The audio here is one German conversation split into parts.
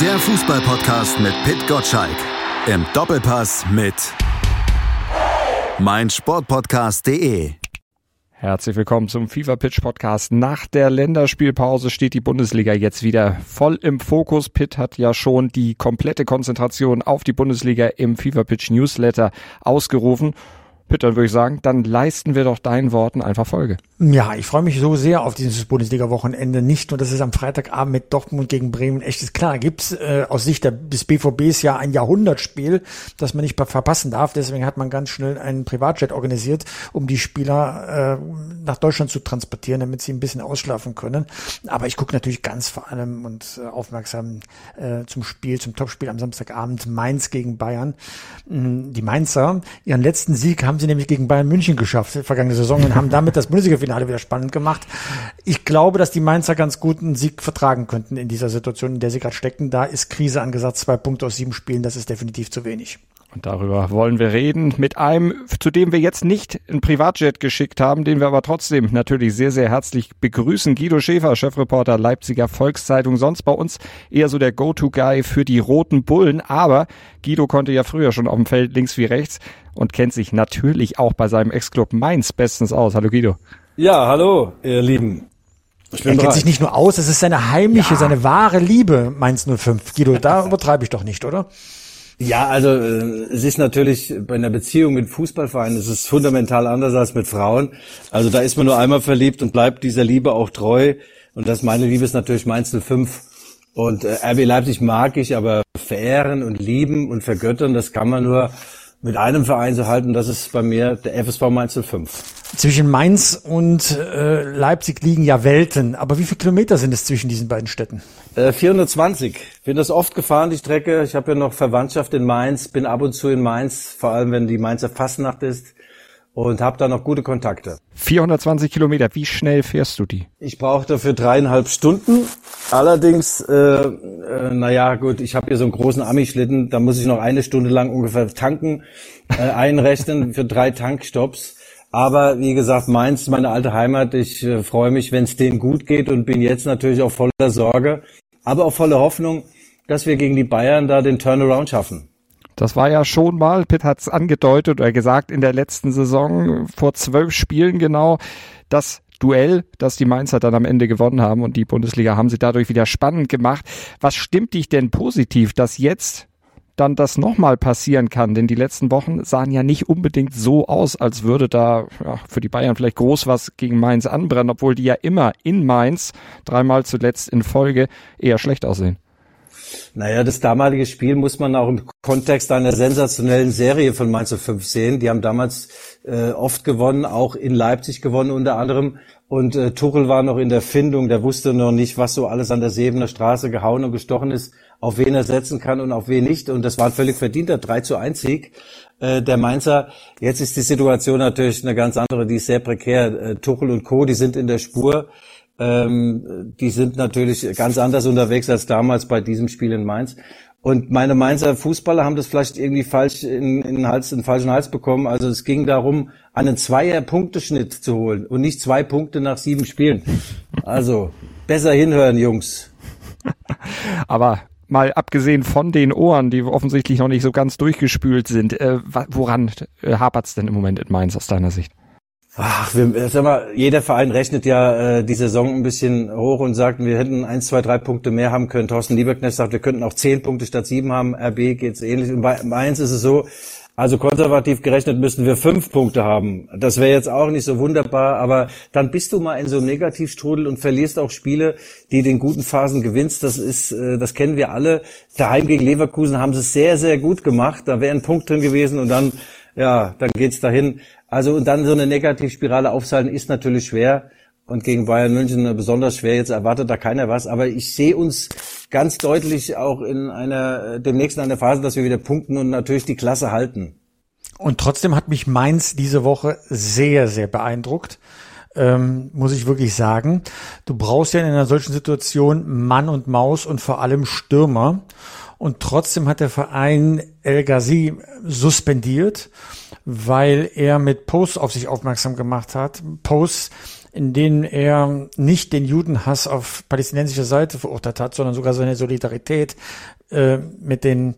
Der Fußballpodcast mit Pit Gottschalk. Im Doppelpass mit meinsportpodcast.de. Herzlich willkommen zum FIFA Pitch Podcast. Nach der Länderspielpause steht die Bundesliga jetzt wieder voll im Fokus. Pitt hat ja schon die komplette Konzentration auf die Bundesliga im FIFA Pitch Newsletter ausgerufen. Pitt, dann würde ich sagen, dann leisten wir doch deinen Worten einfach Folge. Ja, ich freue mich so sehr auf dieses Bundesliga-Wochenende. Nicht nur, dass es am Freitagabend mit Dortmund gegen Bremen echt ist. Klar, gibt's äh, aus Sicht des BVBs ja ein Jahrhundertspiel, das man nicht verpassen darf. Deswegen hat man ganz schnell einen Privatjet organisiert, um die Spieler äh, nach Deutschland zu transportieren, damit sie ein bisschen ausschlafen können. Aber ich gucke natürlich ganz vor allem und äh, aufmerksam äh, zum Spiel, zum Topspiel am Samstagabend Mainz gegen Bayern. Mm, die Mainzer, ihren letzten Sieg haben sie nämlich gegen Bayern München geschafft, vergangene Saison, und haben damit das Bundesliga-Finale wieder spannend gemacht. Ich glaube, dass die Mainzer ganz guten Sieg vertragen könnten in dieser Situation, in der sie gerade stecken. Da ist Krise angesagt, zwei Punkte aus sieben Spielen, das ist definitiv zu wenig. Und darüber wollen wir reden mit einem, zu dem wir jetzt nicht ein Privatjet geschickt haben, den wir aber trotzdem natürlich sehr, sehr herzlich begrüßen. Guido Schäfer, Chefreporter Leipziger Volkszeitung, sonst bei uns eher so der Go-To-Guy für die roten Bullen. Aber Guido konnte ja früher schon auf dem Feld links wie rechts und kennt sich natürlich auch bei seinem Ex-Club Mainz bestens aus. Hallo Guido. Ja, hallo, ihr Lieben. er kennt bereit. sich nicht nur aus, es ist seine heimliche, ja. seine wahre Liebe, Mainz 05. Guido, da übertreibe ich doch nicht, oder? Ja, also äh, es ist natürlich bei einer Beziehung mit Fußballvereinen ist es fundamental anders als mit Frauen. Also da ist man nur einmal verliebt und bleibt dieser Liebe auch treu. Und das meine Liebe ist natürlich Mainz 05. Und äh, RB Leipzig mag ich, aber verehren und lieben und vergöttern, das kann man nur mit einem Verein so halten. Das ist bei mir der FSV Mainz 05. Zwischen Mainz und äh, Leipzig liegen ja Welten. Aber wie viele Kilometer sind es zwischen diesen beiden Städten? Äh, 420. Bin das oft gefahren, die Strecke. Ich habe ja noch Verwandtschaft in Mainz, bin ab und zu in Mainz, vor allem wenn die Mainzer Fastnacht ist und habe da noch gute Kontakte. 420 Kilometer, wie schnell fährst du die? Ich brauche dafür dreieinhalb Stunden. Allerdings, äh, äh, naja gut, ich habe hier so einen großen Ami-Schlitten, da muss ich noch eine Stunde lang ungefähr tanken, äh, einrechnen für drei Tankstops. Aber wie gesagt, Mainz, meine alte Heimat. Ich äh, freue mich, wenn es denen gut geht und bin jetzt natürlich auch voller Sorge, aber auch voller Hoffnung, dass wir gegen die Bayern da den Turnaround schaffen. Das war ja schon mal, Pitt hat es angedeutet oder gesagt in der letzten Saison, vor zwölf Spielen genau, das Duell, das die Mainzer dann am Ende gewonnen haben und die Bundesliga haben sie dadurch wieder spannend gemacht. Was stimmt dich denn positiv, dass jetzt dann das nochmal passieren kann? Denn die letzten Wochen sahen ja nicht unbedingt so aus, als würde da ja, für die Bayern vielleicht groß was gegen Mainz anbrennen, obwohl die ja immer in Mainz dreimal zuletzt in Folge eher schlecht aussehen. Naja, das damalige Spiel muss man auch im Kontext einer sensationellen Serie von Mainz 5 sehen. Die haben damals äh, oft gewonnen, auch in Leipzig gewonnen unter anderem. Und äh, Tuchel war noch in der Findung, der wusste noch nicht, was so alles an der Sebener Straße gehauen und gestochen ist, auf wen er setzen kann und auf wen nicht. Und das war ein völlig verdienter 3 zu 1 Sieg äh, der Mainzer. Jetzt ist die Situation natürlich eine ganz andere, die ist sehr prekär. Äh, Tuchel und Co., die sind in der Spur. Ähm, die sind natürlich ganz anders unterwegs als damals bei diesem Spiel in Mainz. Und meine Mainzer Fußballer haben das vielleicht irgendwie falsch in, in, den, Hals, in den falschen Hals bekommen. Also es ging darum, einen Zweier-Punkteschnitt zu holen und nicht zwei Punkte nach sieben Spielen. Also besser hinhören, Jungs. Aber mal abgesehen von den Ohren, die offensichtlich noch nicht so ganz durchgespült sind, äh, woran äh, hapert es denn im Moment in Mainz aus deiner Sicht? Ach, wir, sag mal, jeder Verein rechnet ja äh, die Saison ein bisschen hoch und sagt, wir hätten eins, zwei, drei Punkte mehr haben können. Thorsten Lieberknecht sagt, wir könnten auch zehn Punkte statt sieben haben. RB geht's ähnlich. Und bei Mainz ist es so, also konservativ gerechnet müssten wir fünf Punkte haben. Das wäre jetzt auch nicht so wunderbar, aber dann bist du mal in so einem Negativstrudel und verlierst auch Spiele, die den guten Phasen gewinnst. Das ist, äh, das kennen wir alle. Daheim gegen Leverkusen haben sie es sehr, sehr gut gemacht. Da wäre ein Punkt drin gewesen und dann, ja, dann geht's dahin. Also und dann so eine Negativspirale aufzuhalten ist natürlich schwer und gegen Bayern München besonders schwer. Jetzt erwartet da keiner was, aber ich sehe uns ganz deutlich auch in einer demnächst in einer Phase, dass wir wieder punkten und natürlich die Klasse halten. Und trotzdem hat mich Mainz diese Woche sehr, sehr beeindruckt. Ähm, muss ich wirklich sagen. Du brauchst ja in einer solchen Situation Mann und Maus und vor allem Stürmer. Und trotzdem hat der Verein El Ghazi suspendiert weil er mit Posts auf sich aufmerksam gemacht hat. Posts in denen er nicht den Judenhass auf palästinensischer Seite verurteilt hat, sondern sogar seine Solidarität äh, mit den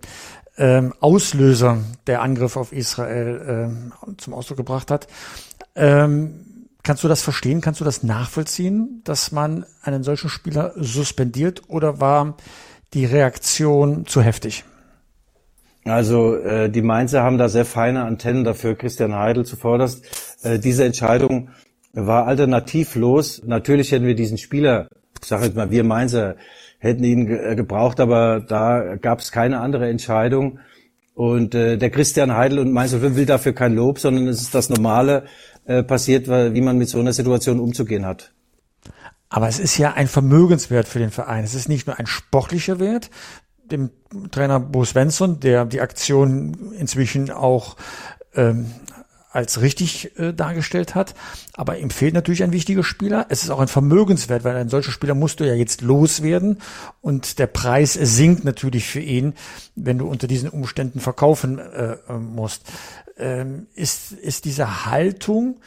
ähm, Auslöser der Angriff auf Israel äh, zum Ausdruck gebracht hat. Ähm, kannst du das verstehen? Kannst du das nachvollziehen, dass man einen solchen Spieler suspendiert oder war die Reaktion zu heftig? Also äh, die Mainzer haben da sehr feine Antennen dafür, Christian Heidel zuvorderst. Äh, diese Entscheidung war alternativlos. Natürlich hätten wir diesen Spieler, ich sage jetzt mal, wir Mainzer hätten ihn ge äh, gebraucht, aber da gab es keine andere Entscheidung. Und äh, der Christian Heidel und Mainzer will dafür kein Lob, sondern es ist das Normale äh, passiert, wie man mit so einer Situation umzugehen hat. Aber es ist ja ein Vermögenswert für den Verein. Es ist nicht nur ein sportlicher Wert, dem Trainer Bo Svensson, der die Aktion inzwischen auch ähm, als richtig äh, dargestellt hat. Aber ihm fehlt natürlich ein wichtiger Spieler. Es ist auch ein Vermögenswert, weil ein solcher Spieler musst du ja jetzt loswerden und der Preis sinkt natürlich für ihn, wenn du unter diesen Umständen verkaufen äh, äh musst. Ähm, ist, ist diese Haltung,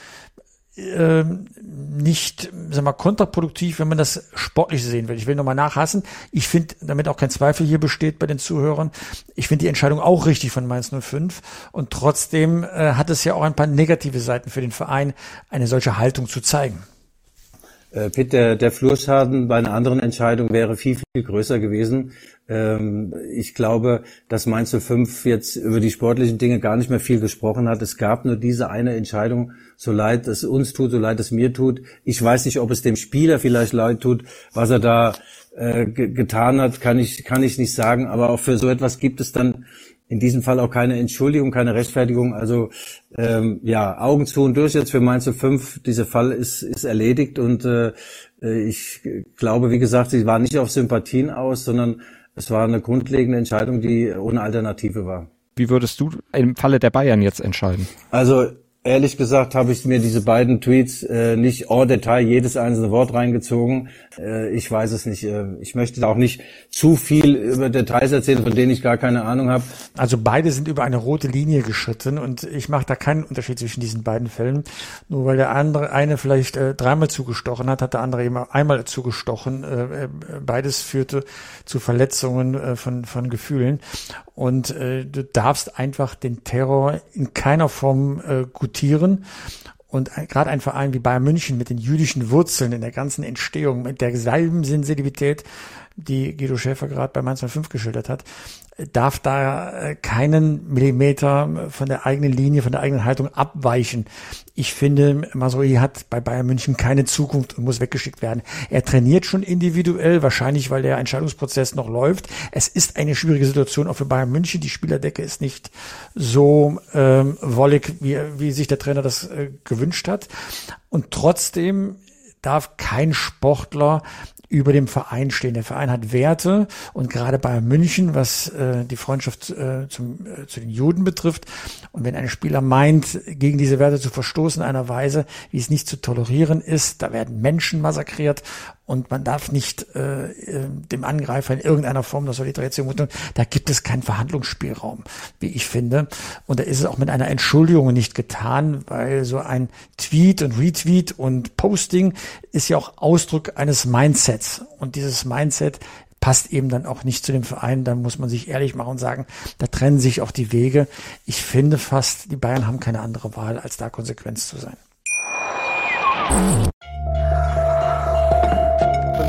ähm, nicht, sag mal, kontraproduktiv, wenn man das sportlich sehen will. Ich will nochmal nachhassen. Ich finde, damit auch kein Zweifel hier besteht bei den Zuhörern, ich finde die Entscheidung auch richtig von Mainz 05 und trotzdem äh, hat es ja auch ein paar negative Seiten für den Verein, eine solche Haltung zu zeigen. Äh, Pitt, der, der Flurschaden bei einer anderen Entscheidung wäre viel, viel größer gewesen. Ähm, ich glaube, dass Mainz 05 jetzt über die sportlichen Dinge gar nicht mehr viel gesprochen hat. Es gab nur diese eine Entscheidung, so leid es uns tut, so leid es mir tut. Ich weiß nicht, ob es dem Spieler vielleicht leid tut, was er da äh, getan hat, kann ich, kann ich nicht sagen. Aber auch für so etwas gibt es dann in diesem Fall auch keine Entschuldigung, keine Rechtfertigung. Also ähm, ja, Augen zu und durch jetzt für Mainz 05. Dieser Fall ist, ist erledigt und äh, ich glaube, wie gesagt, sie war nicht auf Sympathien aus, sondern es war eine grundlegende Entscheidung, die ohne Alternative war. Wie würdest du im Falle der Bayern jetzt entscheiden? Also Ehrlich gesagt habe ich mir diese beiden Tweets äh, nicht en Detail jedes einzelne Wort reingezogen. Äh, ich weiß es nicht. Äh, ich möchte auch nicht zu viel über Details erzählen, von denen ich gar keine Ahnung habe. Also beide sind über eine rote Linie geschritten und ich mache da keinen Unterschied zwischen diesen beiden Fällen. Nur weil der andere eine vielleicht äh, dreimal zugestochen hat, hat der andere eben einmal zugestochen. Äh, äh beides führte zu Verletzungen äh, von, von Gefühlen. Und äh, du darfst einfach den Terror in keiner Form äh, gutieren. Und gerade ein Verein wie Bayern München mit den jüdischen Wurzeln in der ganzen Entstehung, mit derselben Sensibilität, die Guido Schäfer gerade bei Mainz 05 geschildert hat, darf da äh, keinen Millimeter von der eigenen Linie, von der eigenen Haltung abweichen. Ich finde, Masroi hat bei Bayern München keine Zukunft und muss weggeschickt werden. Er trainiert schon individuell, wahrscheinlich weil der Entscheidungsprozess noch läuft. Es ist eine schwierige Situation auch für Bayern München. Die Spielerdecke ist nicht so ähm, wollig, wie, wie sich der Trainer das äh, gewünscht hat. Und trotzdem darf kein Sportler über dem Verein stehen. Der Verein hat Werte und gerade bei München, was äh, die Freundschaft äh, zum, äh, zu den Juden betrifft. Und wenn ein Spieler meint, gegen diese Werte zu verstoßen in einer Weise, wie es nicht zu tolerieren ist, da werden Menschen massakriert und man darf nicht äh, äh, dem Angreifer in irgendeiner Form das Solidarität zumuten. Da gibt es keinen Verhandlungsspielraum, wie ich finde. Und da ist es auch mit einer Entschuldigung nicht getan, weil so ein Tweet und Retweet und Posting ist ja auch Ausdruck eines Mindsets. Und dieses Mindset passt eben dann auch nicht zu dem Verein. Da muss man sich ehrlich machen und sagen, da trennen sich auch die Wege. Ich finde fast, die Bayern haben keine andere Wahl, als da Konsequenz zu sein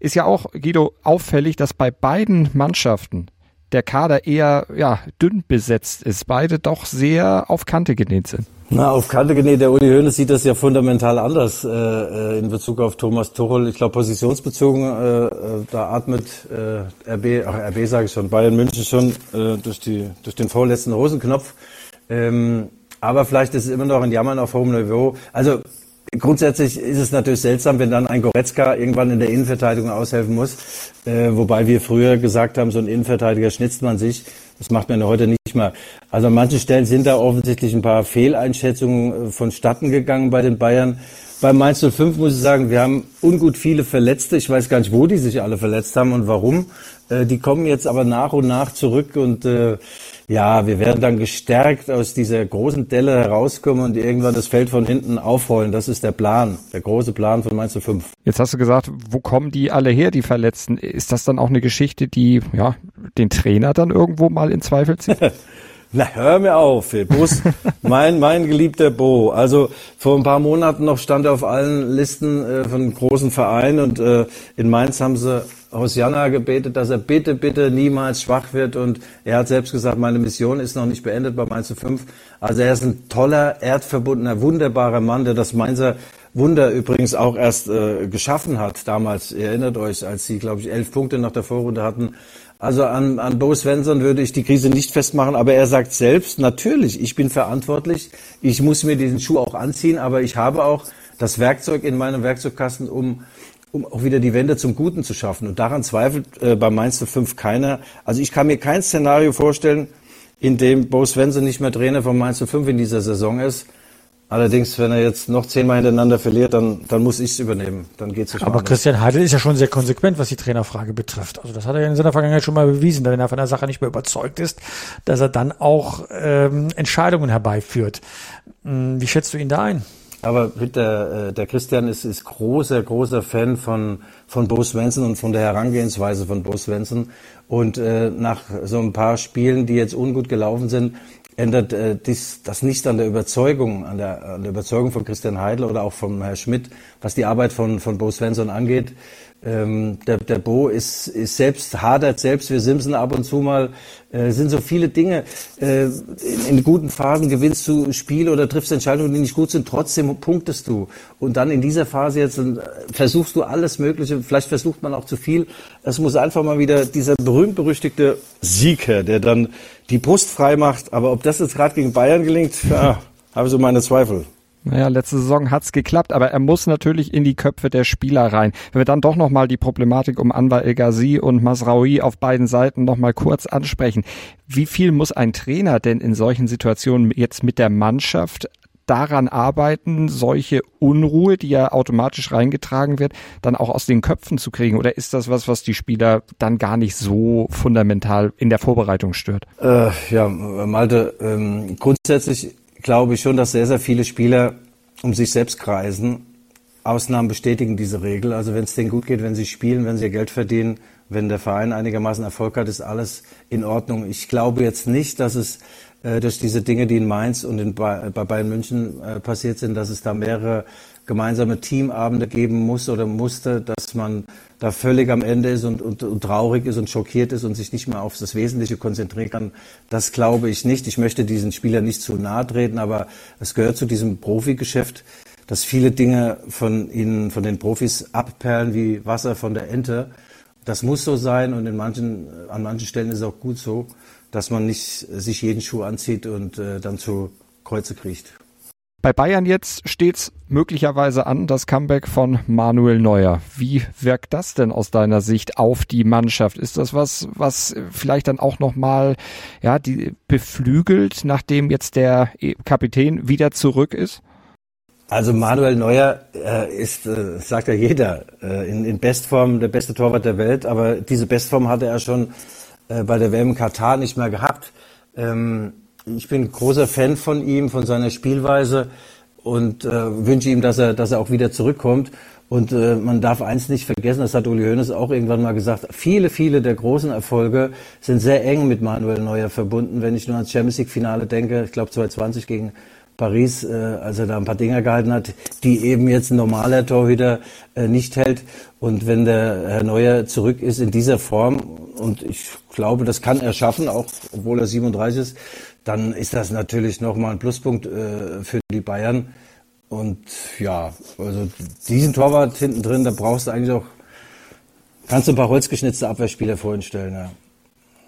ist ja auch, Guido, auffällig, dass bei beiden Mannschaften der Kader eher ja, dünn besetzt ist. Beide doch sehr auf Kante genäht sind. Na, auf Kante genäht. Der Uli Hoeneß sieht das ja fundamental anders äh, äh in Bezug auf Thomas Tuchel. Ich glaube, positionsbezogen, äh, äh, da atmet äh, RB, ach RB sage ich schon, Bayern München schon äh, durch, die, durch den vorletzten Hosenknopf. Ähm, aber vielleicht ist es immer noch ein Jammern auf hohem Niveau. Also grundsätzlich ist es natürlich seltsam, wenn dann ein Goretzka irgendwann in der Innenverteidigung aushelfen muss. Äh, wobei wir früher gesagt haben, so ein Innenverteidiger schnitzt man sich. Das macht man heute nicht mehr. Also an manchen Stellen sind da offensichtlich ein paar Fehleinschätzungen äh, vonstatten gegangen bei den Bayern. Bei Mainz 05 muss ich sagen, wir haben ungut viele Verletzte. Ich weiß gar nicht, wo die sich alle verletzt haben und warum. Äh, die kommen jetzt aber nach und nach zurück und äh, ja, wir werden dann gestärkt aus dieser großen Delle herauskommen und irgendwann das Feld von hinten aufrollen. Das ist der Plan, der große Plan von Mainz 05. Jetzt hast du gesagt, wo kommen die alle her, die Verletzten? Ist das dann auch eine Geschichte, die ja den Trainer dann irgendwo mal in Zweifel zieht? Na, hör mir auf, Bus, mein, mein geliebter Bo. Also vor ein paar Monaten noch stand er auf allen Listen äh, von großen Vereinen und äh, in Mainz haben sie Hosianna gebetet, dass er bitte, bitte niemals schwach wird und er hat selbst gesagt, meine Mission ist noch nicht beendet bei Mainz 5. Also er ist ein toller, erdverbundener, wunderbarer Mann, der das Mainzer Wunder übrigens auch erst äh, geschaffen hat damals. Ihr erinnert euch, als sie, glaube ich, elf Punkte nach der Vorrunde hatten also an, an Bo Svensson würde ich die Krise nicht festmachen, aber er sagt selbst, natürlich, ich bin verantwortlich, ich muss mir diesen Schuh auch anziehen, aber ich habe auch das Werkzeug in meinem Werkzeugkasten, um, um auch wieder die Wende zum Guten zu schaffen. Und daran zweifelt äh, bei Mainz 5 keiner. Also ich kann mir kein Szenario vorstellen, in dem Bo Svensson nicht mehr Trainer von Mainz 5 in dieser Saison ist. Allerdings, wenn er jetzt noch zehnmal hintereinander verliert, dann, dann muss ich es übernehmen. Dann geht's nicht Aber Christian Heidel ist ja schon sehr konsequent, was die Trainerfrage betrifft. Also das hat er ja in seiner Vergangenheit schon mal bewiesen, wenn er von der Sache nicht mehr überzeugt ist, dass er dann auch ähm, Entscheidungen herbeiführt. Hm, wie schätzt du ihn da ein? Aber bitte, äh, der Christian ist, ist großer, großer Fan von, von Bo Svensson und von der Herangehensweise von Bo Svensson. Und äh, nach so ein paar Spielen, die jetzt ungut gelaufen sind, ändert äh, dies, das nicht an der Überzeugung, an der, an der Überzeugung von Christian Heidel oder auch von Herrn Schmidt, was die Arbeit von, von Bo Svensson angeht. Ähm, der, der Bo ist, ist selbst, hadert selbst, wir Simpson ab und zu mal, äh, sind so viele Dinge. Äh, in, in, guten Phasen gewinnst du Spiele oder triffst Entscheidungen, die nicht gut sind, trotzdem punktest du. Und dann in dieser Phase jetzt äh, versuchst du alles Mögliche, vielleicht versucht man auch zu viel. Es muss einfach mal wieder dieser berühmt-berüchtigte Sieger, der dann die Brust frei macht. Aber ob das jetzt gerade gegen Bayern gelingt, ja, habe ich so meine Zweifel. Naja, letzte Saison hat's geklappt, aber er muss natürlich in die Köpfe der Spieler rein. Wenn wir dann doch nochmal die Problematik um Anwar El Ghazi und Masraoui auf beiden Seiten nochmal kurz ansprechen. Wie viel muss ein Trainer denn in solchen Situationen jetzt mit der Mannschaft daran arbeiten, solche Unruhe, die ja automatisch reingetragen wird, dann auch aus den Köpfen zu kriegen? Oder ist das was, was die Spieler dann gar nicht so fundamental in der Vorbereitung stört? Äh, ja, Malte, ähm, grundsätzlich glaube ich schon, dass sehr, sehr viele Spieler um sich selbst kreisen. Ausnahmen bestätigen diese Regel. Also wenn es denen gut geht, wenn sie spielen, wenn sie ihr Geld verdienen, wenn der Verein einigermaßen Erfolg hat, ist alles in Ordnung. Ich glaube jetzt nicht, dass es äh, durch diese Dinge, die in Mainz und in, bei, bei Bayern München äh, passiert sind, dass es da mehrere gemeinsame Teamabende geben muss oder musste, dass man da völlig am Ende ist und, und, und traurig ist und schockiert ist und sich nicht mehr auf das Wesentliche konzentrieren kann. Das glaube ich nicht. Ich möchte diesen Spielern nicht zu nahe treten, aber es gehört zu diesem Profigeschäft, dass viele Dinge von ihnen, von den Profis abperlen wie Wasser von der Ente. Das muss so sein und in manchen, an manchen Stellen ist es auch gut so, dass man nicht sich jeden Schuh anzieht und äh, dann zu Kreuze kriecht. Bei Bayern jetzt steht's möglicherweise an, das Comeback von Manuel Neuer. Wie wirkt das denn aus deiner Sicht auf die Mannschaft? Ist das was, was vielleicht dann auch nochmal, ja, die beflügelt, nachdem jetzt der Kapitän wieder zurück ist? Also Manuel Neuer äh, ist, äh, sagt ja jeder, äh, in, in Bestform der beste Torwart der Welt, aber diese Bestform hatte er schon äh, bei der WM Katar nicht mehr gehabt. Ähm, ich bin großer Fan von ihm, von seiner Spielweise und äh, wünsche ihm, dass er, dass er auch wieder zurückkommt. Und äh, man darf eins nicht vergessen, das hat Uli Hoeneß auch irgendwann mal gesagt, viele, viele der großen Erfolge sind sehr eng mit Manuel Neuer verbunden. Wenn ich nur ans Champions League Finale denke, ich glaube 2020 gegen Paris, äh, als er da ein paar Dinger gehalten hat, die eben jetzt ein normaler Torhüter äh, nicht hält. Und wenn der Herr Neuer zurück ist in dieser Form, und ich glaube, das kann er schaffen, auch obwohl er 37 ist, dann ist das natürlich nochmal ein Pluspunkt äh, für die Bayern. Und ja, also diesen Torwart hinten drin, da brauchst du eigentlich auch, kannst du ein paar holzgeschnitzte Abwehrspieler vorhin stellen, ja.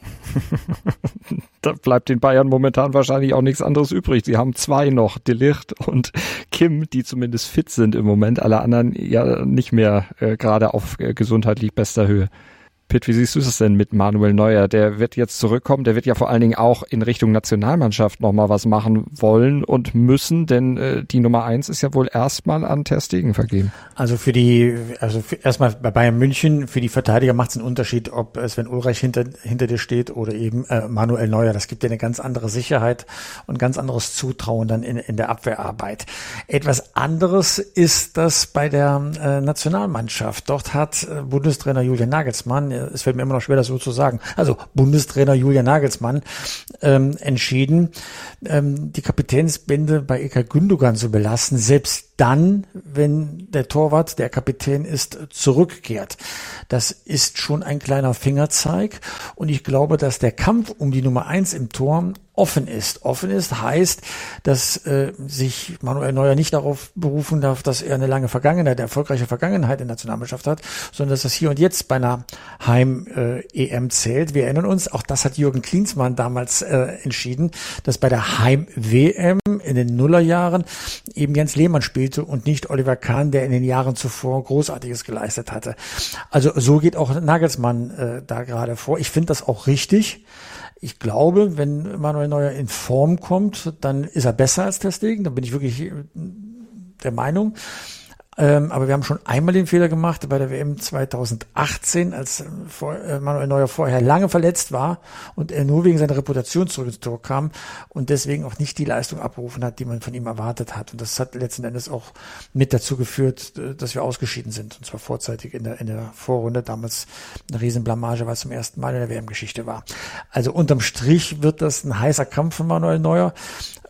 da bleibt den Bayern momentan wahrscheinlich auch nichts anderes übrig. Sie haben zwei noch, Delicht und Kim, die zumindest fit sind im Moment. Alle anderen ja nicht mehr äh, gerade auf äh, gesundheitlich bester Höhe. Pitt, wie siehst du es denn mit Manuel Neuer? Der wird jetzt zurückkommen, der wird ja vor allen Dingen auch in Richtung Nationalmannschaft nochmal was machen wollen und müssen, denn äh, die Nummer eins ist ja wohl erstmal an Ter Stegen vergeben. Also für die, also für, erstmal bei Bayern München, für die Verteidiger macht es einen Unterschied, ob Sven Ulreich hinter, hinter dir steht oder eben äh, Manuel Neuer. Das gibt dir eine ganz andere Sicherheit und ganz anderes Zutrauen dann in, in der Abwehrarbeit. Etwas anderes ist das bei der äh, Nationalmannschaft. Dort hat äh, Bundestrainer Julian Nagelsmann äh, es fällt mir immer noch schwer, das so zu sagen, also Bundestrainer Julian Nagelsmann ähm, entschieden, ähm, die Kapitänsbände bei Eka Gündogan zu belassen, selbst dann, wenn der Torwart, der Kapitän ist, zurückkehrt. Das ist schon ein kleiner Fingerzeig und ich glaube, dass der Kampf um die Nummer eins im Tor offen ist. Offen ist heißt, dass äh, sich Manuel Neuer nicht darauf berufen darf, dass er eine lange Vergangenheit, eine erfolgreiche Vergangenheit in der Nationalmannschaft hat, sondern dass das hier und jetzt bei einer Heim-EM äh, zählt. Wir erinnern uns, auch das hat Jürgen Klinsmann damals äh, entschieden, dass bei der Heim-WM in den Nullerjahren eben Jens Lehmann spielte und nicht Oliver Kahn, der in den Jahren zuvor Großartiges geleistet hatte. Also so geht auch Nagelsmann äh, da gerade vor. Ich finde das auch richtig. Ich glaube, wenn Manuel Neuer in Form kommt, dann ist er besser als Testegen. Da bin ich wirklich äh, der Meinung. Ähm, aber wir haben schon einmal den Fehler gemacht bei der WM 2018, als äh, vor, äh, Manuel Neuer vorher lange verletzt war und er nur wegen seiner Reputation zurück ins Tor kam und deswegen auch nicht die Leistung abgerufen hat, die man von ihm erwartet hat. Und das hat letzten Endes auch mit dazu geführt, äh, dass wir ausgeschieden sind. Und zwar vorzeitig in der, in der Vorrunde. Damals eine Riesenblamage, weil es zum ersten Mal in der WM-Geschichte war. Also unterm Strich wird das ein heißer Kampf von Manuel Neuer.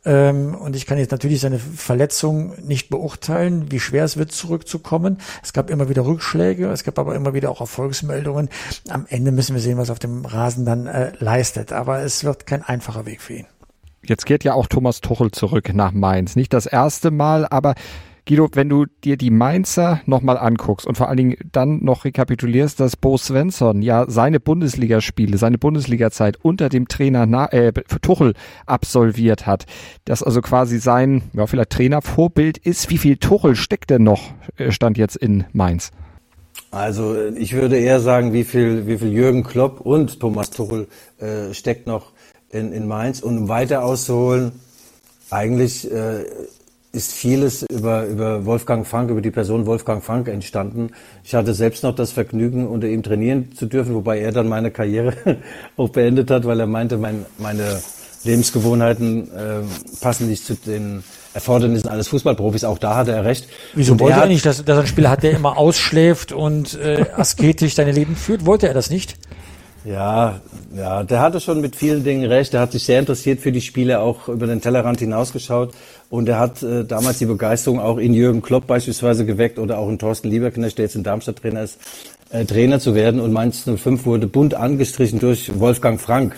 Ähm, und ich kann jetzt natürlich seine Verletzung nicht beurteilen, wie schwer es wird, zurückzukommen. Es gab immer wieder Rückschläge, es gab aber immer wieder auch Erfolgsmeldungen. Am Ende müssen wir sehen, was auf dem Rasen dann äh, leistet. Aber es wird kein einfacher Weg für ihn. Jetzt geht ja auch Thomas Tuchel zurück nach Mainz. Nicht das erste Mal, aber Guido, wenn du dir die Mainzer nochmal anguckst und vor allen Dingen dann noch rekapitulierst, dass Bo Svensson ja seine Bundesligaspiele, seine Bundesligazeit unter dem Trainer Na äh, Tuchel absolviert hat, das also quasi sein, ja, vielleicht Trainervorbild ist. Wie viel Tuchel steckt denn noch, äh, stand jetzt in Mainz? Also ich würde eher sagen, wie viel, wie viel Jürgen Klopp und Thomas Tuchel äh, steckt noch in, in Mainz. Und um weiter auszuholen, eigentlich äh, ist vieles über, über Wolfgang Frank, über die Person Wolfgang Frank entstanden. Ich hatte selbst noch das Vergnügen, unter ihm trainieren zu dürfen, wobei er dann meine Karriere auch beendet hat, weil er meinte, mein, meine Lebensgewohnheiten äh, passen nicht zu den Erfordernissen eines Fußballprofis. Auch da hatte er recht. Wieso und wollte er, er nicht, dass, dass ein Spieler hat, der immer ausschläft und äh, asketisch seine Leben führt? Wollte er das nicht? Ja, ja, der hatte schon mit vielen Dingen recht. Er hat sich sehr interessiert für die Spiele, auch über den Tellerrand hinausgeschaut. Und er hat äh, damals die Begeisterung auch in Jürgen Klopp beispielsweise geweckt oder auch in Thorsten Lieberknecht, der jetzt in Darmstadt Trainer ist, äh, Trainer zu werden. Und Mainz 05 wurde bunt angestrichen durch Wolfgang Frank.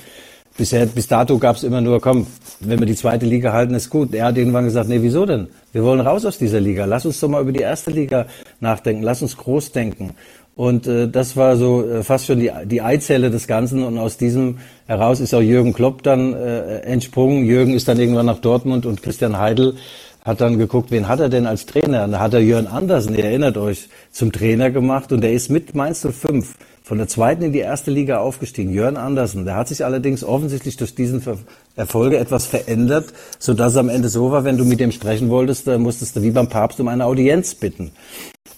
Bisher, bis dato gab es immer nur, komm, wenn wir die zweite Liga halten, ist gut. Er hat irgendwann gesagt, nee, wieso denn? Wir wollen raus aus dieser Liga. Lass uns doch mal über die erste Liga nachdenken. Lass uns groß denken. Und äh, das war so äh, fast schon die, die Eizelle des Ganzen. Und aus diesem heraus ist auch Jürgen Klopp dann äh, entsprungen. Jürgen ist dann irgendwann nach Dortmund und Christian Heidel hat dann geguckt, wen hat er denn als Trainer? Und da hat er Jörn Andersen, ihr erinnert euch, zum Trainer gemacht. Und der ist mit Mainz 05 von der zweiten in die erste Liga aufgestiegen. Jörn Andersen. Der hat sich allerdings offensichtlich durch diesen Erfolge etwas verändert, sodass es am Ende so war, wenn du mit dem sprechen wolltest, da musstest du wie beim Papst um eine Audienz bitten.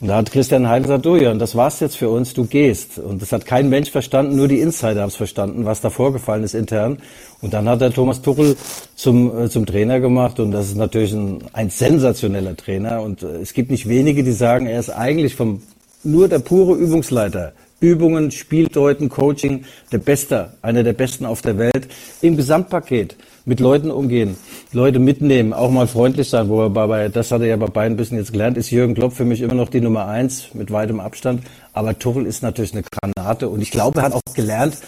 Und da hat Christian Heidel gesagt, du Jörn, das war's jetzt für uns, du gehst. Und das hat kein Mensch verstanden, nur die Insider haben es verstanden, was da vorgefallen ist intern. Und dann hat er Thomas Tuchel zum, äh, zum Trainer gemacht und das ist natürlich ein, ein sensationeller Trainer. Und äh, es gibt nicht wenige, die sagen, er ist eigentlich vom, nur der pure Übungsleiter. Übungen, Spieldeuten, Coaching, der Beste, einer der Besten auf der Welt im Gesamtpaket mit Leuten umgehen, Leute mitnehmen, auch mal freundlich sein, wo er bei, das hat er ja bei beiden ein bisschen jetzt gelernt, ist Jürgen Klopp für mich immer noch die Nummer eins mit weitem Abstand. Aber Tuchel ist natürlich eine Granate und ich glaube, er hat auch gelernt,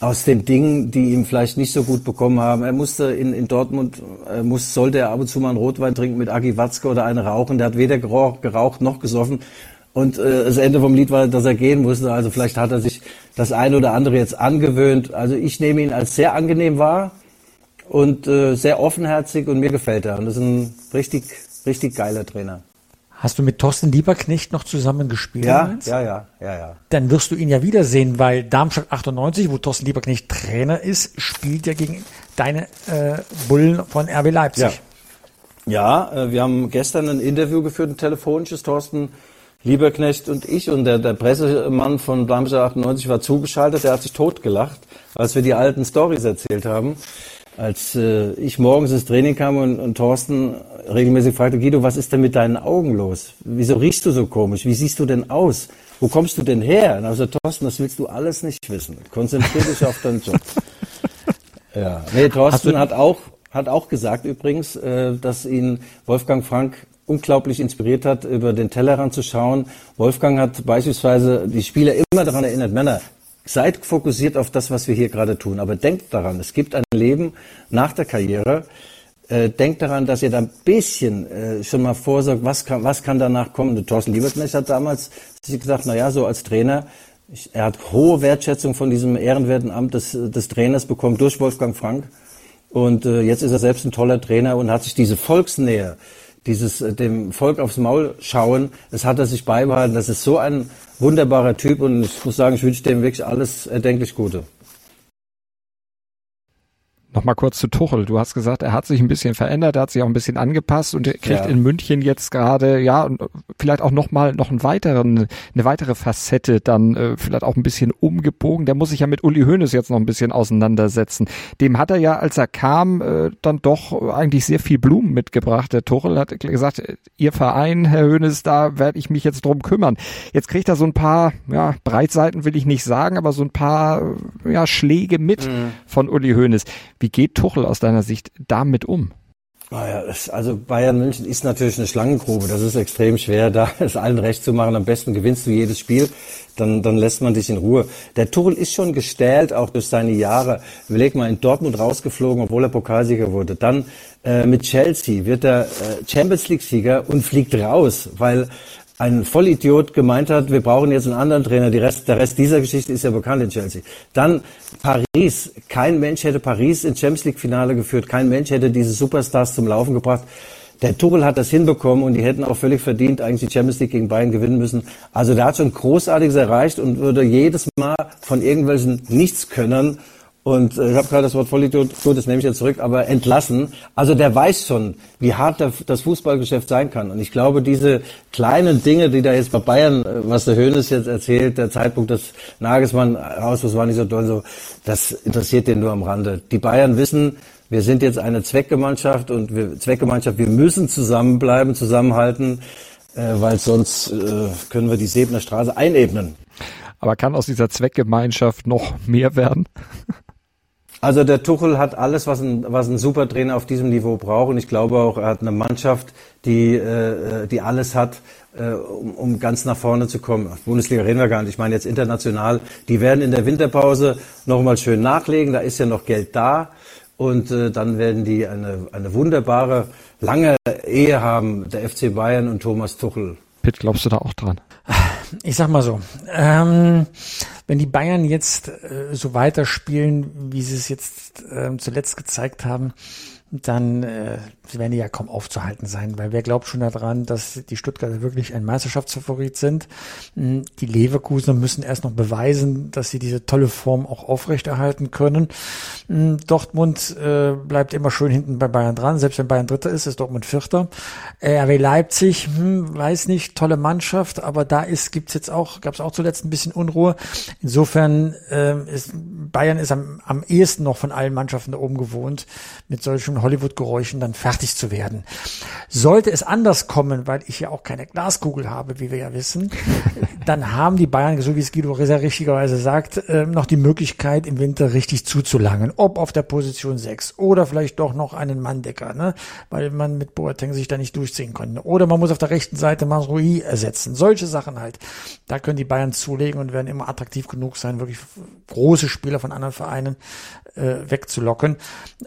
aus den Dingen, die ihm vielleicht nicht so gut bekommen haben. Er musste in, in Dortmund, er muss, sollte er ab und zu mal einen Rotwein trinken mit Agi Watzke oder eine rauchen. Der hat weder geraucht, geraucht noch gesoffen. Und äh, das Ende vom Lied war, dass er gehen musste. Also vielleicht hat er sich das eine oder andere jetzt angewöhnt. Also ich nehme ihn als sehr angenehm wahr und äh, sehr offenherzig und mir gefällt er. Und das ist ein richtig, richtig geiler Trainer. Hast du mit Thorsten Lieberknecht noch zusammen gespielt? Ja, ja, ja, ja, ja. Dann wirst du ihn ja wiedersehen, weil Darmstadt 98, wo Thorsten Lieberknecht Trainer ist, spielt ja gegen deine äh, Bullen von RB Leipzig. Ja, ja äh, wir haben gestern ein Interview geführt, ein telefonisches, Thorsten Lieberknecht und ich und der, der Pressemann von Darmstadt 98 war zugeschaltet, der hat sich totgelacht, als wir die alten Stories erzählt haben als äh, ich morgens ins Training kam und, und Thorsten regelmäßig fragte, Guido, was ist denn mit deinen Augen los? Wieso riechst du so komisch? Wie siehst du denn aus? Wo kommst du denn her? Und also Thorsten, das willst du alles nicht wissen. Konzentrier dich auf deinen Job. ja, nee, Thorsten hat auch hat auch gesagt übrigens, äh, dass ihn Wolfgang Frank unglaublich inspiriert hat, über den Tellerrand zu schauen. Wolfgang hat beispielsweise die Spieler immer daran erinnert, Männer, Seid fokussiert auf das, was wir hier gerade tun. Aber denkt daran, es gibt ein Leben nach der Karriere. Äh, denkt daran, dass ihr da ein bisschen äh, schon mal vorsorgt, was kann, was kann danach kommen. Und Thorsten Lieberknecht hat damals sich gesagt, na ja, so als Trainer, ich, er hat hohe Wertschätzung von diesem ehrenwerten Amt des, des Trainers bekommen durch Wolfgang Frank. Und äh, jetzt ist er selbst ein toller Trainer und hat sich diese Volksnähe, dieses äh, dem Volk aufs Maul schauen, das hat er sich beibehalten. Das ist so ein wunderbarer Typ und ich muss sagen, ich wünsche dem wirklich alles erdenklich Gute. Nochmal kurz zu Tuchel. Du hast gesagt, er hat sich ein bisschen verändert, er hat sich auch ein bisschen angepasst und er kriegt ja. in München jetzt gerade, ja, vielleicht auch nochmal noch einen weiteren, eine weitere Facette dann äh, vielleicht auch ein bisschen umgebogen. Der muss sich ja mit Uli Hoeneß jetzt noch ein bisschen auseinandersetzen. Dem hat er ja, als er kam, äh, dann doch eigentlich sehr viel Blumen mitgebracht. Der Tuchel hat gesagt, ihr Verein, Herr Hoeneß, da werde ich mich jetzt drum kümmern. Jetzt kriegt er so ein paar, ja, Breitseiten will ich nicht sagen, aber so ein paar, ja, Schläge mit mhm. von Uli Hoeneß. Wie geht Tuchel aus deiner Sicht damit um? Also Bayern München ist natürlich eine Schlangengrube. Das ist extrem schwer, da es allen recht zu machen. Am besten gewinnst du jedes Spiel, dann, dann lässt man dich in Ruhe. Der Tuchel ist schon gestählt, auch durch seine Jahre. Überleg mal, in Dortmund rausgeflogen, obwohl er Pokalsieger wurde. Dann äh, mit Chelsea wird er äh, Champions League-Sieger und fliegt raus, weil ein Vollidiot gemeint hat, wir brauchen jetzt einen anderen Trainer. Rest, der Rest dieser Geschichte ist ja bekannt in Chelsea. Dann Paris. Kein Mensch hätte Paris ins Champions League Finale geführt. Kein Mensch hätte diese Superstars zum Laufen gebracht. Der Tuchel hat das hinbekommen und die hätten auch völlig verdient eigentlich die Champions League gegen Bayern gewinnen müssen. Also der hat schon Großartiges erreicht und würde jedes Mal von irgendwelchen Nichtskönnern und äh, ich habe gerade das Wort Vollidiot, gut, das nehme ich jetzt zurück, aber entlassen. Also der weiß schon, wie hart der, das Fußballgeschäft sein kann. Und ich glaube, diese kleinen Dinge, die da jetzt bei Bayern, äh, was der Hönes jetzt erzählt, der Zeitpunkt des Nagelsmann raus, das war nicht so toll, so, das interessiert den nur am Rande. Die Bayern wissen, wir sind jetzt eine Zweckgemeinschaft und wir, Zweckgemeinschaft, wir müssen zusammenbleiben, zusammenhalten, äh, weil sonst äh, können wir die Sebner Straße einebnen. Aber kann aus dieser Zweckgemeinschaft noch mehr werden? Also der Tuchel hat alles, was ein, was ein Supertrainer auf diesem Niveau braucht. Und ich glaube auch, er hat eine Mannschaft, die, äh, die alles hat, äh, um, um ganz nach vorne zu kommen. Auf Bundesliga reden wir gar nicht. Ich meine jetzt international. Die werden in der Winterpause nochmal schön nachlegen. Da ist ja noch Geld da. Und äh, dann werden die eine, eine wunderbare, lange Ehe haben, der FC Bayern und Thomas Tuchel. Pitt, glaubst du da auch dran? Ich sag mal so, ähm, wenn die Bayern jetzt äh, so weiterspielen, wie sie es jetzt äh, zuletzt gezeigt haben, dann äh, werden ja kaum aufzuhalten sein, weil wer glaubt schon daran, dass die Stuttgarter wirklich ein Meisterschaftsfavorit sind. Hm, die Leverkusener müssen erst noch beweisen, dass sie diese tolle Form auch aufrechterhalten können. Hm, Dortmund äh, bleibt immer schön hinten bei Bayern dran, selbst wenn Bayern Dritter ist, ist Dortmund Vierter. Äh, RW Leipzig, hm, weiß nicht, tolle Mannschaft, aber da ist gibt's jetzt auch, gab es auch zuletzt ein bisschen Unruhe. Insofern äh, ist Bayern ist am, am ehesten noch von allen Mannschaften da oben gewohnt, mit solchen Hollywood-Geräuschen dann fertig zu werden. Sollte es anders kommen, weil ich ja auch keine Glaskugel habe, wie wir ja wissen, dann haben die Bayern, so wie es Guido sehr richtigerweise sagt, ähm, noch die Möglichkeit, im Winter richtig zuzulangen. Ob auf der Position 6 oder vielleicht doch noch einen Manndecker, ne? weil man mit Boateng sich da nicht durchziehen konnte. Oder man muss auf der rechten Seite Masrui ersetzen. Solche Sachen halt. Da können die Bayern zulegen und werden immer attraktiv genug sein, wirklich große Spieler von anderen Vereinen äh, wegzulocken.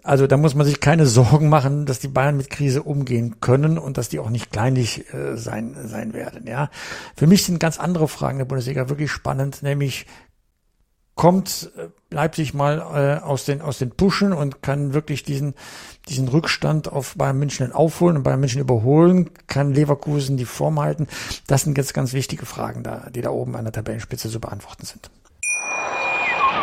Also da muss man sich keine Sorgen machen, dass die Bayern mit Krise umgehen können und dass die auch nicht kleinlich äh, sein, sein werden. Ja, Für mich sind ganz andere Fragen der Bundesliga wirklich spannend, nämlich kommt äh, Leipzig mal äh, aus den aus den Puschen und kann wirklich diesen diesen Rückstand auf Bayern München aufholen und Bayern München überholen, kann Leverkusen die Form halten. Das sind jetzt ganz wichtige Fragen da, die da oben an der Tabellenspitze zu beantworten sind.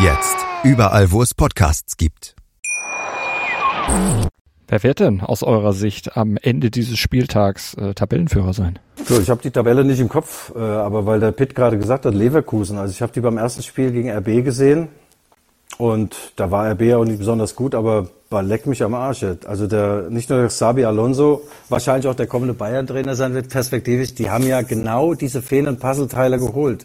Jetzt. Überall, wo es Podcasts gibt. Wer wird denn aus eurer Sicht am Ende dieses Spieltags äh, Tabellenführer sein? So, ich habe die Tabelle nicht im Kopf, äh, aber weil der Pitt gerade gesagt hat, Leverkusen. Also ich habe die beim ersten Spiel gegen RB gesehen und da war RB auch nicht besonders gut, aber war leck mich am Arsch. Also der nicht nur der Sabi Alonso, wahrscheinlich auch der kommende Bayern-Trainer sein wird perspektivisch. Die haben ja genau diese fehlenden Puzzleteile geholt.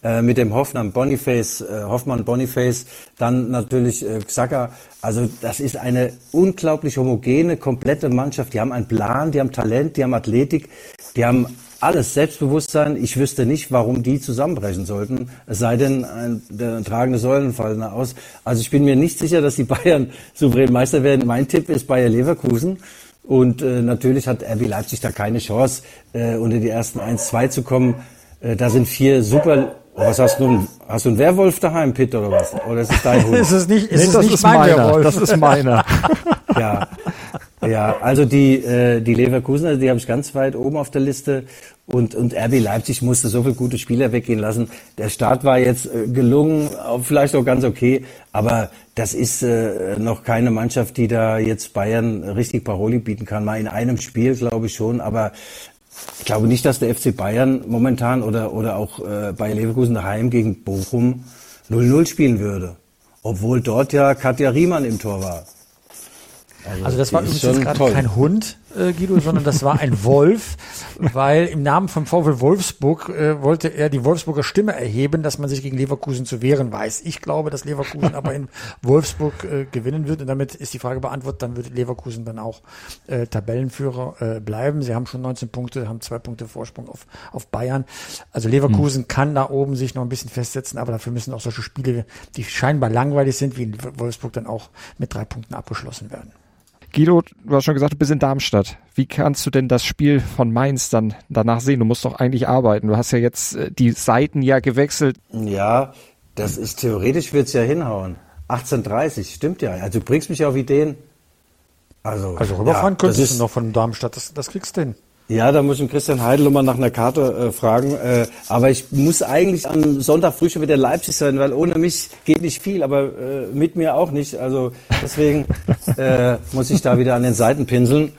Äh, mit dem Hoffmann Boniface, äh, Hoffmann Boniface, dann natürlich äh, Xhaka. Also das ist eine unglaublich homogene, komplette Mannschaft. Die haben einen Plan, die haben Talent, die haben Athletik, die haben alles Selbstbewusstsein. Ich wüsste nicht, warum die zusammenbrechen sollten. Es sei denn, ein, der tragende Säulen fallen aus. Also ich bin mir nicht sicher, dass die Bayern souverän Meister werden. Mein Tipp ist Bayer Leverkusen. Und äh, natürlich hat RB Leipzig da keine Chance, äh, unter die ersten 1-2 zu kommen. Äh, da sind vier super Oh, was hast du? Hast du einen Werwolf daheim, Pitt, oder was? Oder ist es dein Hund? ist es nicht, ist nee, es das nicht ist mein meiner. Werwolf? Das ist meiner. ja. Ja, also die, äh, die Leverkusener, die habe ich ganz weit oben auf der Liste. Und, und RB Leipzig musste so viele gute Spieler weggehen lassen. Der Start war jetzt äh, gelungen, vielleicht auch ganz okay, aber das ist äh, noch keine Mannschaft, die da jetzt Bayern richtig Paroli bieten kann. Mal in einem Spiel, glaube ich schon, aber ich glaube nicht, dass der FC Bayern momentan oder, oder auch äh, Bayer Leverkusen daheim gegen Bochum 0-0 spielen würde. Obwohl dort ja Katja Riemann im Tor war. Also, also das war übrigens gerade kein Hund, äh, Guido, sondern das war ein Wolf, weil im Namen vom VfL Wolfsburg äh, wollte er die Wolfsburger Stimme erheben, dass man sich gegen Leverkusen zu wehren weiß. Ich glaube, dass Leverkusen aber in Wolfsburg äh, gewinnen wird und damit ist die Frage beantwortet, dann wird Leverkusen dann auch äh, Tabellenführer äh, bleiben. Sie haben schon 19 Punkte, haben zwei Punkte Vorsprung auf, auf Bayern. Also Leverkusen hm. kann da oben sich noch ein bisschen festsetzen, aber dafür müssen auch solche Spiele, die scheinbar langweilig sind, wie in Wolfsburg dann auch mit drei Punkten abgeschlossen werden. Guido, du hast schon gesagt, du bist in Darmstadt. Wie kannst du denn das Spiel von Mainz dann danach sehen? Du musst doch eigentlich arbeiten. Du hast ja jetzt äh, die Seiten ja gewechselt. Ja, das ist theoretisch wird's ja hinhauen. 18:30, stimmt ja. Also du bringst mich auf Ideen. Also, also rüberfahren ja, könntest du noch von Darmstadt, das, das kriegst du hin. Ja, da muss ich Christian Heidel mal nach einer Karte äh, fragen. Äh, aber ich muss eigentlich am Sonntag früh schon wieder in Leipzig sein, weil ohne mich geht nicht viel, aber äh, mit mir auch nicht. Also deswegen äh, muss ich da wieder an den Seiten pinseln.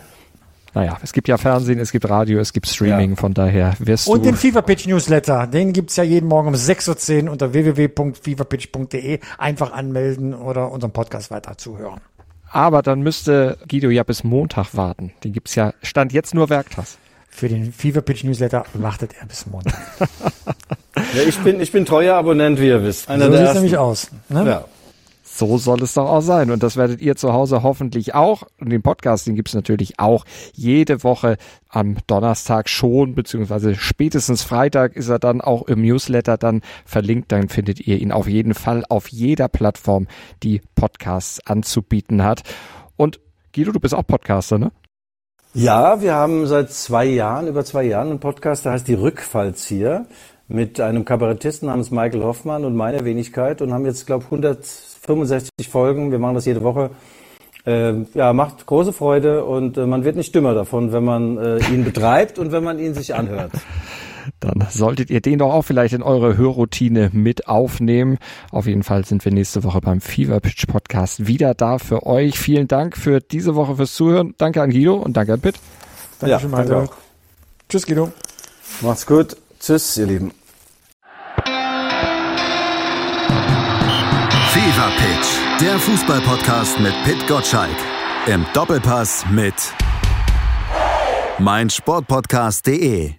Naja, es gibt ja Fernsehen, es gibt Radio, es gibt Streaming, ja. von daher wirst Und du... Und den Feverpitch Newsletter, den gibt's ja jeden Morgen um 6.10 Uhr unter www.feverpitch.de. Einfach anmelden oder unseren Podcast weiter zuhören. Aber dann müsste Guido ja bis Montag warten. Den gibt's ja, stand jetzt nur werktags. Für den Fever Pitch Newsletter wartet er bis Montag. ja, ich bin, ich bin treuer Abonnent, wie ihr wisst. Einer so sieht nämlich aus. Ne? Ja. So soll es doch auch sein. Und das werdet ihr zu Hause hoffentlich auch. Und den Podcast, den gibt's natürlich auch jede Woche am Donnerstag schon, beziehungsweise spätestens Freitag ist er dann auch im Newsletter dann verlinkt. Dann findet ihr ihn auf jeden Fall auf jeder Plattform, die Podcasts anzubieten hat. Und Guido, du bist auch Podcaster, ne? Ja, wir haben seit zwei Jahren, über zwei Jahren einen Podcast, der heißt Die Rückfallzieher mit einem Kabarettisten namens Michael Hoffmann und meiner Wenigkeit und haben jetzt, glaube ich, 165 Folgen. Wir machen das jede Woche. Äh, ja, macht große Freude und äh, man wird nicht dümmer davon, wenn man äh, ihn betreibt und wenn man ihn sich anhört. Dann solltet ihr den doch auch vielleicht in eure Hörroutine mit aufnehmen. Auf jeden Fall sind wir nächste Woche beim Fever Pitch Podcast wieder da für euch. Vielen Dank für diese Woche fürs Zuhören. Danke an Guido und danke an Pitt. Dankeschön, ja, danke Tschüss, Guido. Macht's gut. Tschüss, ihr Lieben. Fever Pitch, der Fußballpodcast mit Pit Gottschalk. Im Doppelpass mit meinsportpodcast.de.